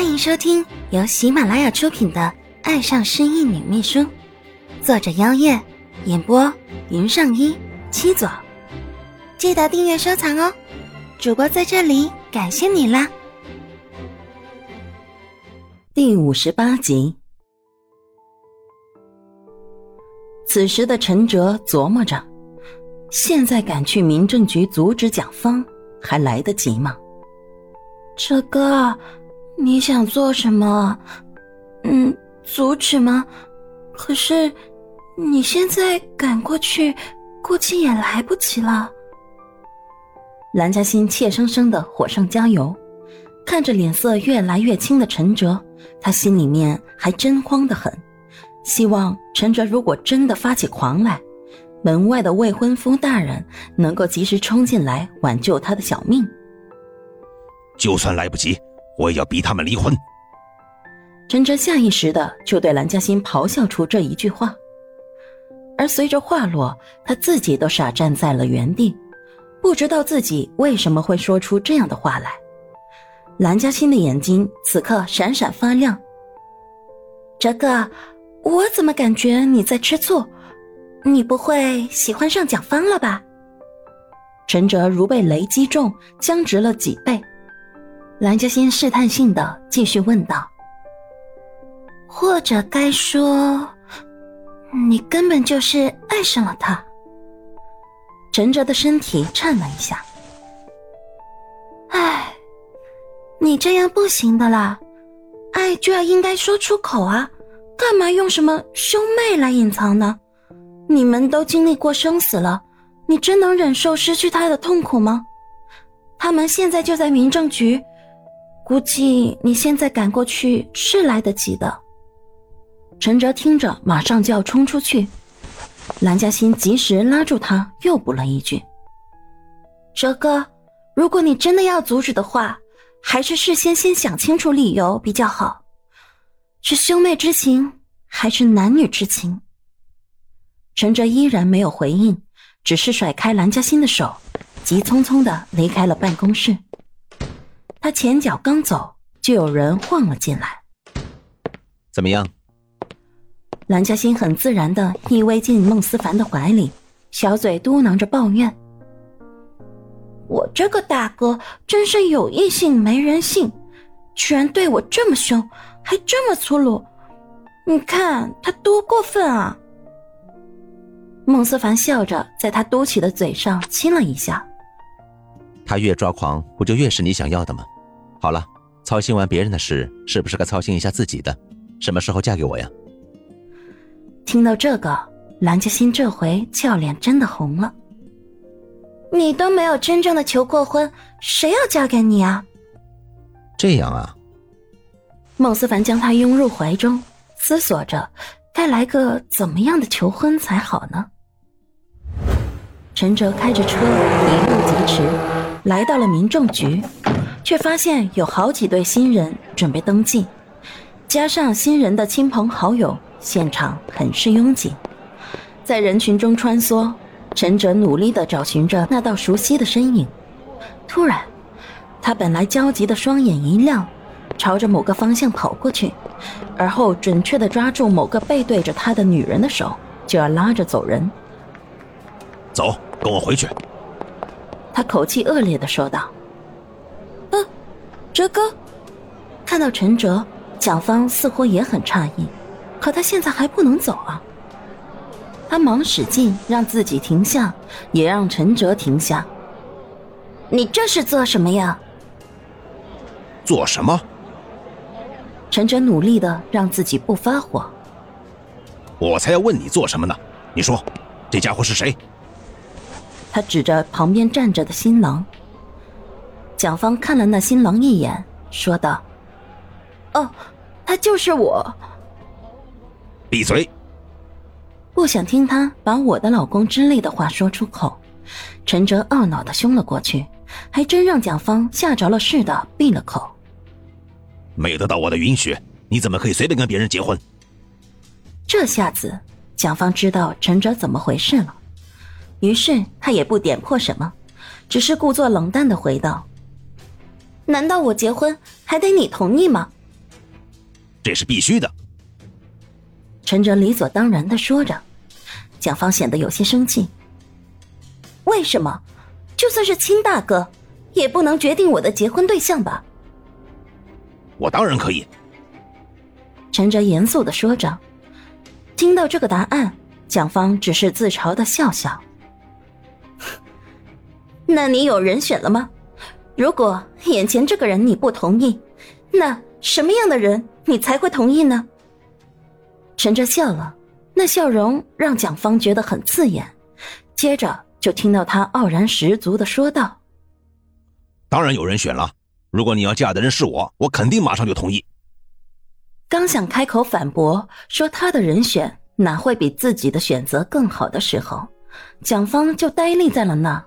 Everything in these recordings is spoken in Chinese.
欢迎收听由喜马拉雅出品的《爱上失忆女秘书》，作者：妖夜，演播：云上一七左。记得订阅收藏哦！主播在这里感谢你啦！第五十八集。此时的陈哲琢磨着：现在赶去民政局阻止蒋芳，还来得及吗？哲哥，你想做什么？嗯，阻止吗？可是你现在赶过去，估计也来不及了。蓝嘉欣怯生生的火上加油，看着脸色越来越青的陈哲，他心里面还真慌得很。希望陈哲如果真的发起狂来，门外的未婚夫大人能够及时冲进来挽救他的小命。就算来不及，我也要逼他们离婚。陈哲下意识的就对蓝嘉欣咆哮出这一句话，而随着话落，他自己都傻站在了原地，不知道自己为什么会说出这样的话来。蓝嘉欣的眼睛此刻闪闪发亮。哲哥，我怎么感觉你在吃醋？你不会喜欢上蒋芳了吧？陈哲如被雷击中，僵直了几倍。蓝嘉欣试探性的继续问道：“或者该说，你根本就是爱上了他。”陈哲的身体颤了一下。唉，你这样不行的啦，爱就要应该说出口啊，干嘛用什么兄妹来隐藏呢？你们都经历过生死了，你真能忍受失去他的痛苦吗？他们现在就在民政局。估计你现在赶过去是来得及的。陈哲听着，马上就要冲出去，蓝嘉欣及时拉住他，又补了一句：“哲哥，如果你真的要阻止的话，还是事先先想清楚理由比较好。是兄妹之情，还是男女之情？”陈哲依然没有回应，只是甩开蓝嘉欣的手，急匆匆的离开了办公室。他前脚刚走，就有人晃了进来。怎么样？蓝嘉欣很自然的依偎进孟思凡的怀里，小嘴嘟囔着抱怨：“我这个大哥真是有异性没人性，居然对我这么凶，还这么粗鲁，你看他多过分啊！”孟思凡笑着在他嘟起的嘴上亲了一下。他越抓狂，不就越是你想要的吗？好了，操心完别人的事，是不是该操心一下自己的？什么时候嫁给我呀？听到这个，蓝嘉欣这回俏脸真的红了。你都没有真正的求过婚，谁要嫁给你啊？这样啊？孟思凡将她拥入怀中，思索着该来个怎么样的求婚才好呢？陈哲开着车一路疾驰。来到了民政局，却发现有好几对新人准备登记，加上新人的亲朋好友，现场很是拥挤。在人群中穿梭，陈哲努力地找寻着那道熟悉的身影。突然，他本来焦急的双眼一亮，朝着某个方向跑过去，而后准确地抓住某个背对着他的女人的手，就要拉着走人。走，跟我回去。他口气恶劣的说道：“嗯，哲哥。”看到陈哲，蒋芳似乎也很诧异，可他现在还不能走啊。他忙使劲让自己停下，也让陈哲停下。你这是做什么呀？做什么？陈哲努力的让自己不发火。我才要问你做什么呢？你说，这家伙是谁？他指着旁边站着的新郎。蒋芳看了那新郎一眼，说道：“哦，他就是我。”闭嘴！不想听他把我的老公之类的话说出口，陈哲懊恼的凶了过去，还真让蒋芳吓着了似的闭了口。没有得到我的允许，你怎么可以随便跟别人结婚？这下子，蒋芳知道陈哲怎么回事了。于是他也不点破什么，只是故作冷淡的回道：“难道我结婚还得你同意吗？这是必须的。陈哲理所当然的说着，蒋方显得有些生气。为什么？就算是亲大哥，也不能决定我的结婚对象吧？我当然可以。陈哲严肃的说着。听到这个答案，蒋方只是自嘲的笑笑。那你有人选了吗？如果眼前这个人你不同意，那什么样的人你才会同意呢？陈哲笑了，那笑容让蒋方觉得很刺眼。接着就听到他傲然十足的说道：“当然有人选了。如果你要嫁的人是我，我肯定马上就同意。”刚想开口反驳说他的人选哪会比自己的选择更好的时候，蒋方就呆立在了那，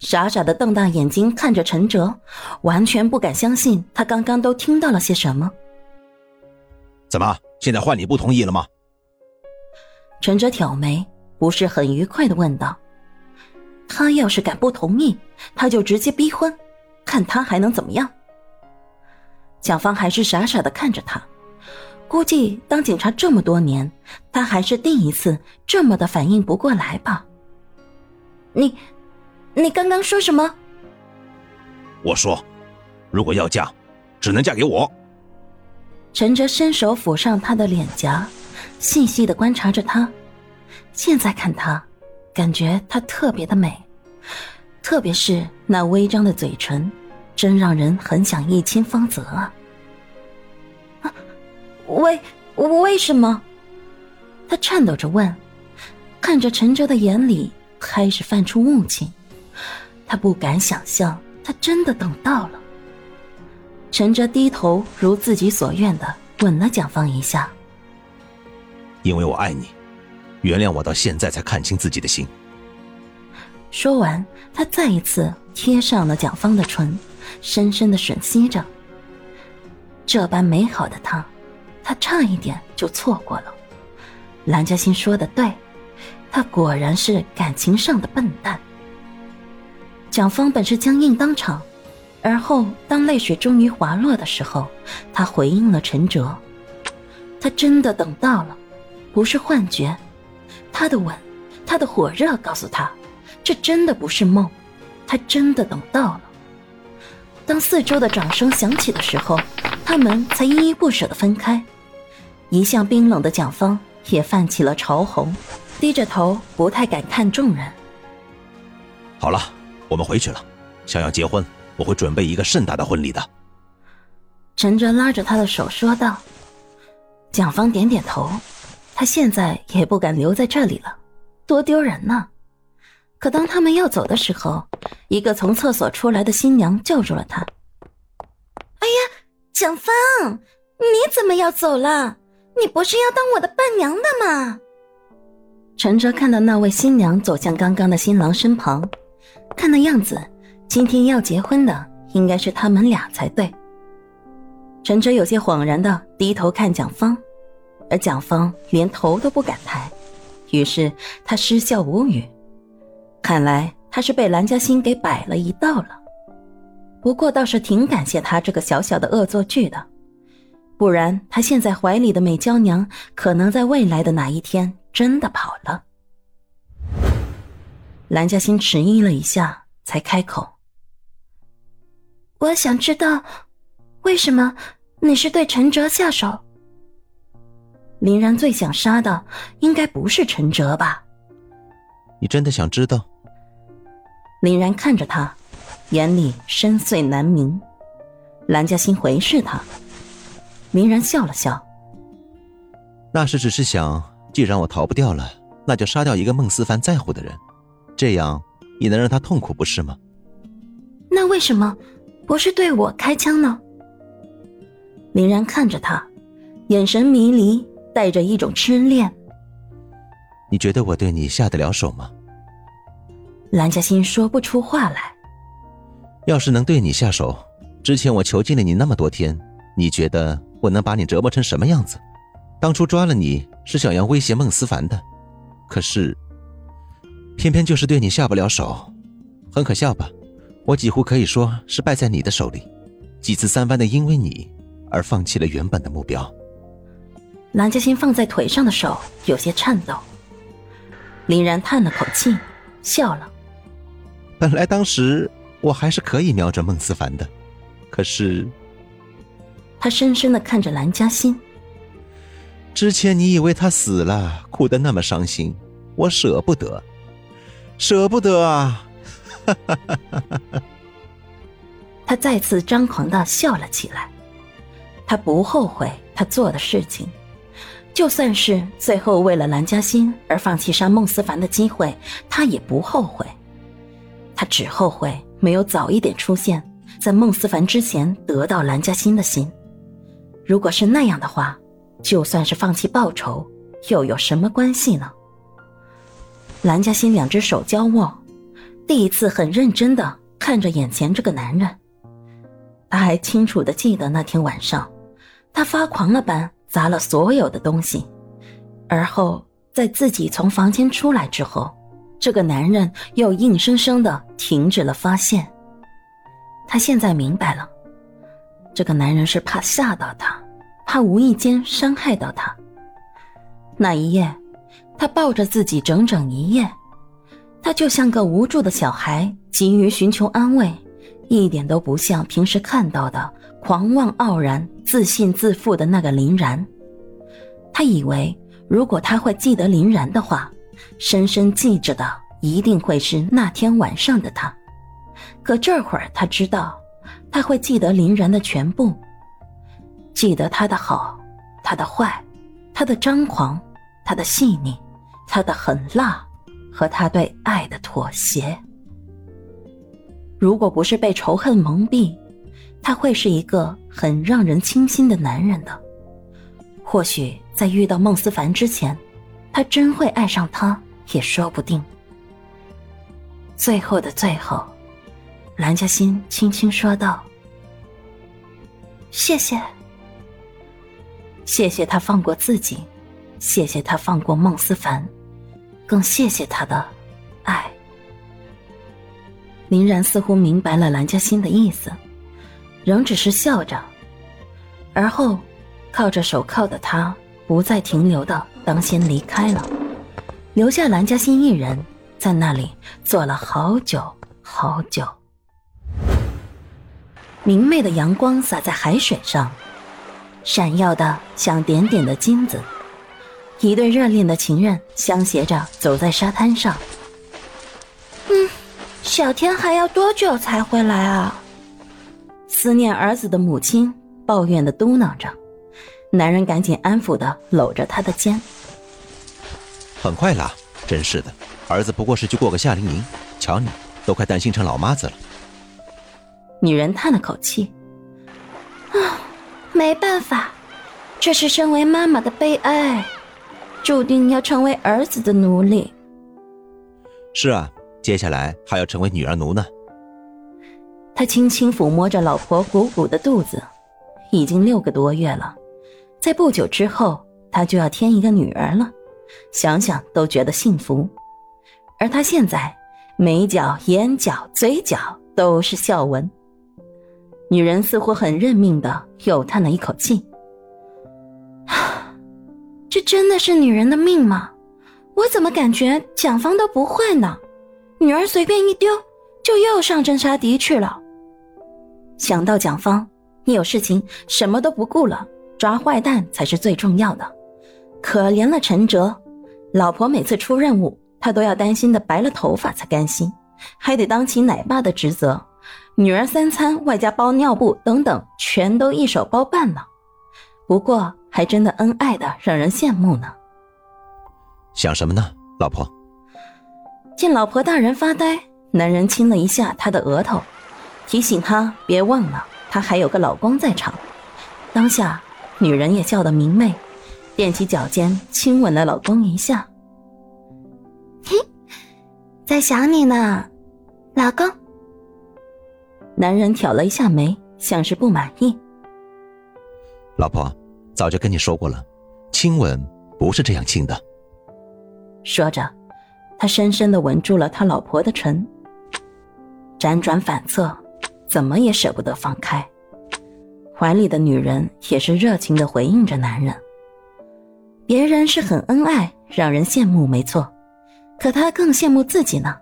傻傻的瞪大眼睛看着陈哲，完全不敢相信他刚刚都听到了些什么。怎么，现在换你不同意了吗？陈哲挑眉，不是很愉快的问道：“他要是敢不同意，他就直接逼婚，看他还能怎么样？”蒋方还是傻傻的看着他。估计当警察这么多年，他还是第一次这么的反应不过来吧。你，你刚刚说什么？我说，如果要嫁，只能嫁给我。陈哲伸手抚上她的脸颊，细细的观察着她。现在看她，感觉她特别的美，特别是那微张的嘴唇，真让人很想一亲芳泽啊。为为什么？他颤抖着问，看着陈哲的眼里开始泛出雾气。他不敢想象，他真的等到了。陈哲低头，如自己所愿的吻了蒋方一下。因为我爱你，原谅我到现在才看清自己的心。说完，他再一次贴上了蒋方的唇，深深的吮吸着。这般美好的他。他差一点就错过了，蓝嘉欣说的对，他果然是感情上的笨蛋。蒋方本是僵硬当场，而后当泪水终于滑落的时候，他回应了陈哲，他真的等到了，不是幻觉，他的吻，他的火热告诉他，这真的不是梦，他真的等到了。当四周的掌声响起的时候，他们才依依不舍的分开。一向冰冷的蒋方也泛起了潮红，低着头，不太敢看众人。好了，我们回去了。想要结婚，我会准备一个盛大的婚礼的。陈哲拉着他的手说道。蒋方点点头，他现在也不敢留在这里了，多丢人呢。可当他们要走的时候，一个从厕所出来的新娘叫住了他。哎呀，蒋方，你怎么要走了？你不是要当我的伴娘的吗？陈哲看到那位新娘走向刚刚的新郎身旁，看那样子，今天要结婚的应该是他们俩才对。陈哲有些恍然的低头看蒋方，而蒋方连头都不敢抬，于是他失笑无语。看来他是被蓝嘉欣给摆了一道了，不过倒是挺感谢他这个小小的恶作剧的。不然，他现在怀里的美娇娘可能在未来的哪一天真的跑了。蓝嘉欣迟疑了一下，才开口：“我想知道，为什么你是对陈哲下手？”林然最想杀的应该不是陈哲吧？你真的想知道？林然看着他，眼里深邃难明。蓝嘉欣回视他。林然笑了笑，那时只是想，既然我逃不掉了，那就杀掉一个孟思凡在乎的人，这样也能让他痛苦，不是吗？那为什么不是对我开枪呢？林然看着他，眼神迷离，带着一种痴恋。你觉得我对你下得了手吗？蓝嘉欣说不出话来。要是能对你下手，之前我囚禁了你那么多天，你觉得？我能把你折磨成什么样子？当初抓了你是想要威胁孟思凡的，可是偏偏就是对你下不了手，很可笑吧？我几乎可以说是败在你的手里，几次三番的因为你而放弃了原本的目标。蓝嘉欣放在腿上的手有些颤抖。林然叹了口气，笑了。本来当时我还是可以瞄准孟思凡的，可是……他深深的看着蓝嘉欣。之前你以为他死了，哭得那么伤心，我舍不得，舍不得啊！哈哈哈哈哈！他再次张狂的笑了起来。他不后悔他做的事情，就算是最后为了蓝嘉欣而放弃杀孟思凡的机会，他也不后悔。他只后悔没有早一点出现在孟思凡之前得到蓝嘉欣的心。如果是那样的话，就算是放弃报仇，又有什么关系呢？蓝嘉欣两只手交握，第一次很认真的看着眼前这个男人。他还清楚的记得那天晚上。他发狂了般砸了所有的东西，而后在自己从房间出来之后，这个男人又硬生生的停止了发现。他现在明白了，这个男人是怕吓到他，怕无意间伤害到他。那一夜，他抱着自己整整一夜，他就像个无助的小孩，急于寻求安慰，一点都不像平时看到的狂妄傲然。自信自负的那个林然，他以为如果他会记得林然的话，深深记着的一定会是那天晚上的他。可这会儿他知道，他会记得林然的全部，记得他的好，他的坏，他的张狂，他的细腻，他的狠辣，和他对爱的妥协。如果不是被仇恨蒙蔽。他会是一个很让人倾心的男人的，或许在遇到孟思凡之前，他真会爱上他也说不定。最后的最后，蓝嘉欣轻轻说道：“谢谢，谢谢他放过自己，谢谢他放过孟思凡，更谢谢他的爱。”林然似乎明白了蓝嘉欣的意思。仍只是笑着，而后，靠着手铐的他不再停留的当先离开了，留下蓝嘉欣一人在那里坐了好久好久。明媚的阳光洒在海水上，闪耀的像点点的金子。一对热恋的情人相携着走在沙滩上。嗯，小天还要多久才回来啊？思念儿子的母亲抱怨的嘟囔着，男人赶紧安抚的搂着她的肩。很快啦，真是的，儿子不过是去过个夏令营，瞧你都快担心成老妈子了。女人叹了口气，啊，没办法，这是身为妈妈的悲哀，注定要成为儿子的奴隶。是啊，接下来还要成为女儿奴呢。他轻轻抚摸着老婆鼓鼓的肚子，已经六个多月了，在不久之后，他就要添一个女儿了，想想都觉得幸福。而他现在眉角、眼角、嘴角都是笑纹。女人似乎很认命的又叹了一口气：“这真的是女人的命吗？我怎么感觉蒋方都不坏呢？女儿随便一丢，就又上阵杀敌去了。”想到蒋方，你有事情什么都不顾了，抓坏蛋才是最重要的。可怜了陈哲，老婆每次出任务，他都要担心的白了头发才甘心，还得当起奶爸的职责，女儿三餐外加包尿布等等，全都一手包办了。不过还真的恩爱的让人羡慕呢。想什么呢，老婆？见老婆大人发呆，男人亲了一下她的额头。提醒她别忘了，她还有个老公在场。当下，女人也笑得明媚，踮起脚尖亲吻了老公一下。嘿，在想你呢，老公。男人挑了一下眉，像是不满意。老婆，早就跟你说过了，亲吻不是这样亲的。说着，他深深的吻住了他老婆的唇，辗转反侧。怎么也舍不得放开，怀里的女人也是热情的回应着男人。别人是很恩爱，让人羡慕，没错。可她更羡慕自己呢，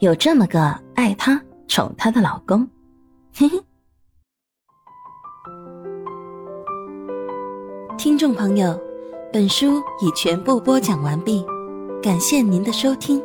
有这么个爱她、宠她的老公。嘿嘿。听众朋友，本书已全部播讲完毕，感谢您的收听。